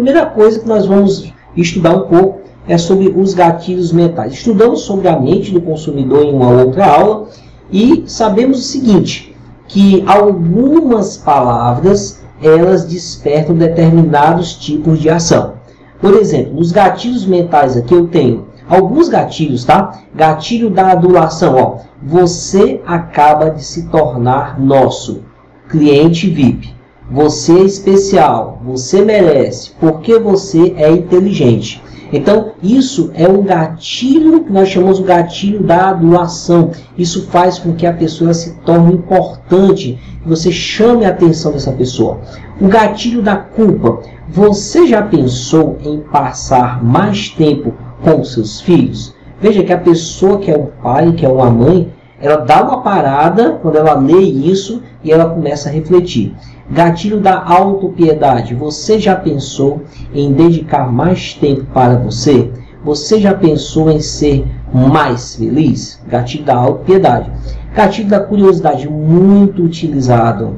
primeira coisa que nós vamos estudar um pouco é sobre os gatilhos mentais. Estudamos sobre a mente do consumidor em uma outra aula e sabemos o seguinte, que algumas palavras elas despertam determinados tipos de ação. Por exemplo, nos gatilhos mentais aqui eu tenho alguns gatilhos, tá? Gatilho da adulação, ó. Você acaba de se tornar nosso cliente VIP. Você é especial, você merece, porque você é inteligente. Então, isso é um gatilho que nós chamamos de gatilho da adulação. Isso faz com que a pessoa se torne importante, que você chame a atenção dessa pessoa. O gatilho da culpa. Você já pensou em passar mais tempo com seus filhos? Veja que a pessoa que é um pai, que é uma mãe, ela dá uma parada quando ela lê isso e ela começa a refletir. Gatilho da autopiedade. Você já pensou em dedicar mais tempo para você? Você já pensou em ser mais feliz? Gatilho da autopiedade. Gatilho da curiosidade, muito utilizado.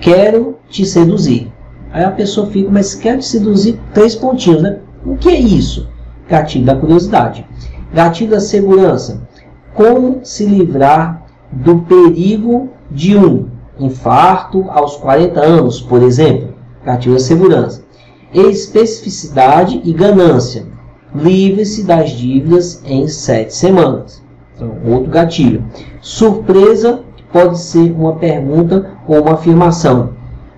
Quero te seduzir. Aí a pessoa fica, mas quero te seduzir três pontinhos, né? O que é isso? Gatilho da curiosidade. Gatilho da segurança. Como se livrar do perigo de um infarto aos 40 anos, por exemplo, da segurança. Especificidade e ganância. Livre-se das dívidas em sete semanas. Então, outro gatilho. Surpresa pode ser uma pergunta ou uma afirmação.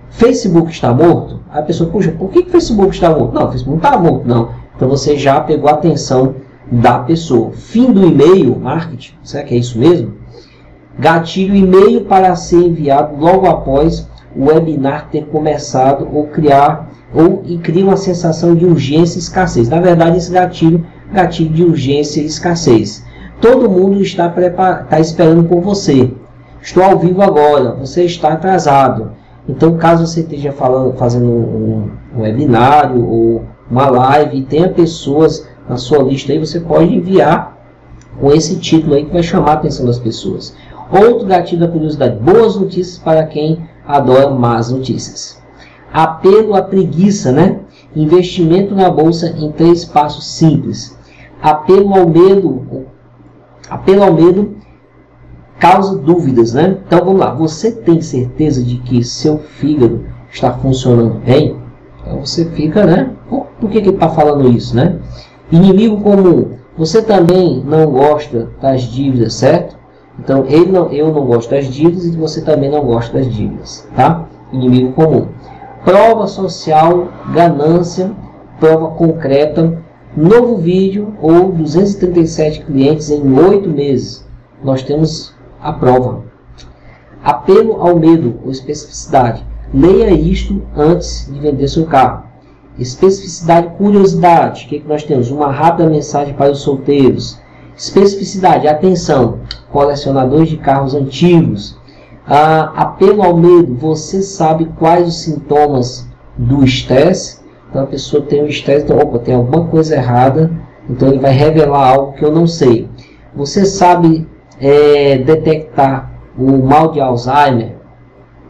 Facebook está morto? A pessoa, puxa, por que o Facebook está morto? Não, o Facebook não está morto, não. Então você já pegou a atenção da pessoa. Fim do e-mail, marketing, será que é isso mesmo? Gatilho e-mail para ser enviado logo após o webinar ter começado ou criar ou e cria uma sensação de urgência e escassez. Na verdade, esse gatilho, gatilho de urgência e escassez. Todo mundo está, está esperando por você. Estou ao vivo agora, você está atrasado. Então, caso você esteja falando, fazendo um, um webinário ou uma live e tenha pessoas na sua lista aí, você pode enviar com esse título aí que vai chamar a atenção das pessoas. Outro gatilho da curiosidade: boas notícias para quem adora más notícias. Apelo à preguiça, né? Investimento na bolsa em três passos simples. Apelo ao medo. Apelo ao medo causa dúvidas, né? Então vamos lá. Você tem certeza de que seu fígado está funcionando bem? Então você fica, né? Por, por que, que ele está falando isso, né? Inimigo comum. Você também não gosta das dívidas, certo? Então, ele não, eu não gosto das dívidas e você também não gosta das dívidas, tá? Inimigo comum. Prova social, ganância, prova concreta, novo vídeo ou 237 clientes em 8 meses. Nós temos a prova. Apelo ao medo ou especificidade. Leia isto antes de vender seu carro. Especificidade, curiosidade. O que, que nós temos? Uma rápida mensagem para os solteiros. Especificidade, atenção colecionadores de carros antigos. Ah, apelo ao medo, você sabe quais os sintomas do estresse? Então a pessoa tem um estresse, então, opa, tem alguma coisa errada, então ele vai revelar algo que eu não sei. Você sabe é, detectar o mal de Alzheimer?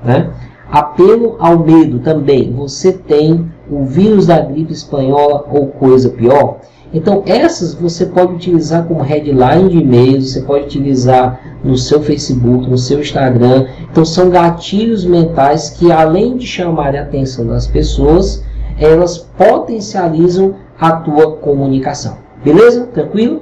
Né? Apelo ao medo também, você tem o vírus da gripe espanhola ou coisa pior? Então, essas você pode utilizar como headline de e-mails, você pode utilizar no seu Facebook, no seu Instagram. Então, são gatilhos mentais que, além de chamar a atenção das pessoas, elas potencializam a tua comunicação. Beleza? Tranquilo?